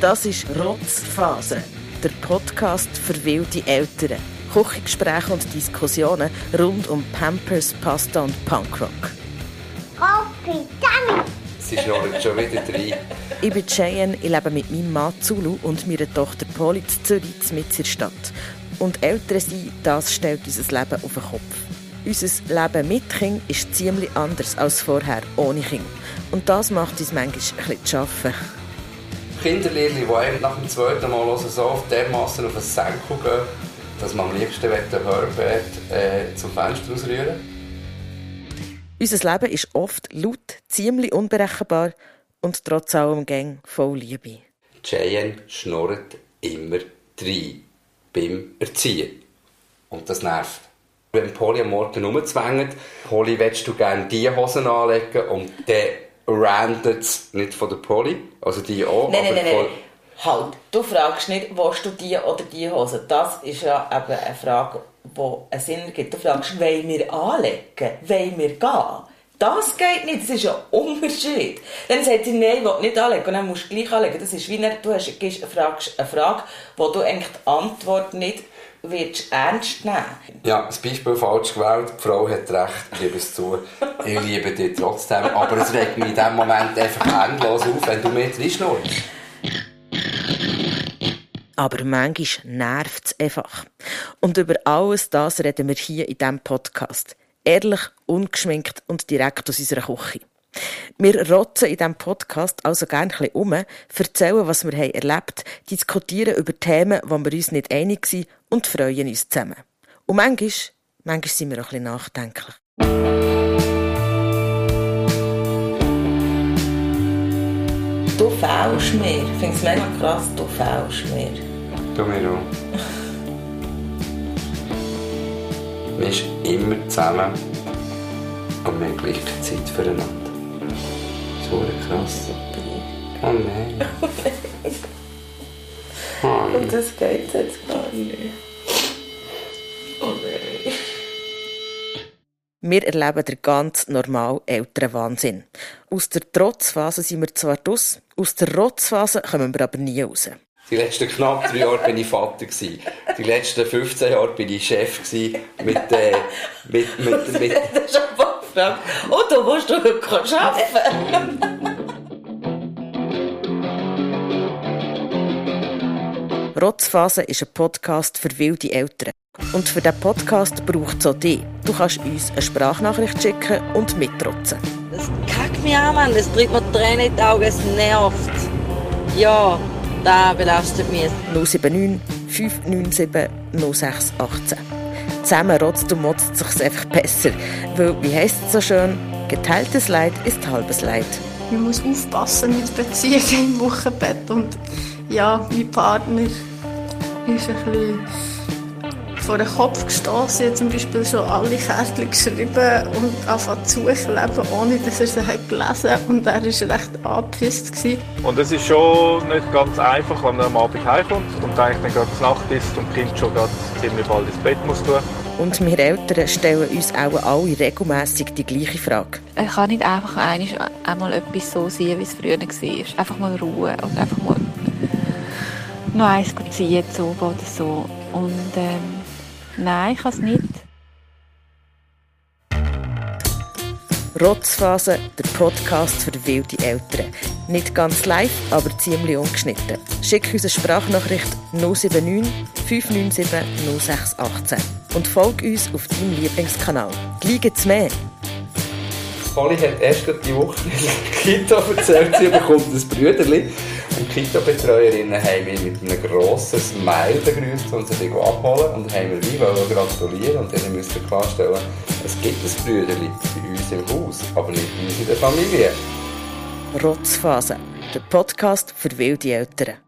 Das ist Rotzphase, der Podcast für wilde Eltern. Küchengespräche und Diskussionen rund um Pampers, Pasta und Punkrock. Kaffee, Danny. Sie schnurrt schon wieder rein. Ich bin Cheyenne, ich lebe mit meinem Mann Zulu und meiner Tochter Polly in Zürich, mit der Stadt. Und Eltern sein, das stellt unser Leben auf den Kopf. Unser Leben mit Kind ist ziemlich anders als vorher ohne Kind. Und das macht uns manchmal ein bisschen zu arbeiten. Kinderliedli, die einem nach dem zweiten Mal hören, so auf dermassen auf den Senkel gehen, dass man am liebsten den Hörbett äh, zum Fenster ausrühren Unser Leben ist oft laut, ziemlich unberechenbar und trotz allem gang voll Liebe. Cheyenne schnurrt immer rein beim Erziehen. Und das nervt. Wenn Polly am Morgen rumzwängt, Polly, willst du gerne diese Hosen anlegen und dann randet es nicht von der Polly, also die auch, Nein, nein, aber nein, nein. Halt, du fragst nicht, willst du die oder die Hose? Das ist ja eben eine Frage, die einen Sinn gibt. Du fragst, wollen wir anlegen? Wollen wir gehen? Das geht nicht, das ist ja ein Unterschied. Dann sagt sie, nein, ich will nicht anlegen. Und dann musst du gleich anlegen. Das ist wie, du hast, gibst, fragst eine Frage, wo du eigentlich die Antwort nicht willst ernst nehmen Ja, das Beispiel falsch gewählt. Die Frau hat recht, ich gebe es zu. Ich liebe dich trotzdem. Aber es regt mich in dem Moment einfach endlos auf, wenn du mir reinschnurrst. Aber manchmal nervt es einfach. Und über alles das reden wir hier in diesem Podcast. Ehrlich, ungeschminkt und direkt aus unserer Küche. Wir rotzen in diesem Podcast also gerne ein bisschen um, erzählen, was wir haben erlebt, diskutieren über Themen, wo wir uns nicht einig sind und freuen uns zusammen. Und manchmal, manchmal sind wir auch ein bisschen nachdenklich. Du fehlst mir. Ich finde es mega krass, du fehlst mir. Du mir auch. Wir sind immer zusammen und wir haben gleich Zeit füreinander. So krass. Oh nein. Oh, Und das geht jetzt gar nicht. Oh nein. Wir erleben den ganz normalen älteren Wahnsinn. Aus der Trotzphase sind wir zwar draus, aus der Rotzphase kommen wir aber nie raus. Die letzten knapp drei Jahre bin ich Vater. Gewesen. Die letzten 15 Jahre bin ich Chef gewesen mit, äh, mit, mit, mit, Das gefragt. Und du musst doch heute arbeiten. Rotzphase ist ein Podcast für wilde Eltern. Und für diesen Podcast braucht es auch dich. Du kannst uns eine Sprachnachricht schicken und mitrotzen. Das kackt mich an, Mann. Das treibt mir Tränen in die Augen. Es nervt. Ja, da belastet mich. 079 597 0618. Zusammen rotzt und motzt sich einfach besser. Weil, wie heisst es so schön, geteiltes Leid ist halbes Leid. Man muss aufpassen mit Beziehungen im Wochenbett. Und ja, mein Partner ist ein bisschen vor den Kopf gestoßen. Zum Beispiel schon alle Kärtchen geschrieben und angefangen zu suchen, ohne dass er sie hat gelesen hat. Und er war recht angepisst. gewesen. Und es ist schon nicht ganz einfach, wenn man am Abend heimkommt und eigentlich dann gerade Nacht ist und das Kind schon gerade ziemlich bald ins Bett muss tun. Und wir Eltern stellen uns auch alle regelmässig die gleiche Frage. Es kann nicht einfach einmal, einmal etwas so sein, wie es früher war. Einfach mal Ruhe und einfach mal noch eins ziehen so oder so. Und ähm, nein, ich kann es nicht. Rotzphase, der Podcast für wilde Eltern. Nicht ganz live, aber ziemlich ungeschnitten. Schick uns eine Sprachnachricht 079 597 0618 und folg uns auf deinem Lieblingskanal. Gleich mehr. Polly hat erst die Woche in der Kita erzählt, sie bekommt ein Brüderli. Und die Kita-Betreuerinnen haben mich mit einem grossen Smile begrüßt und sie abholen und haben mir wie wollen gratulieren und dann müssen wir klarstellen, es gibt ein Brüderli bei uns im Haus, aber nicht bei uns in der Familie. Rotzphase, der Podcast für wilde Eltern.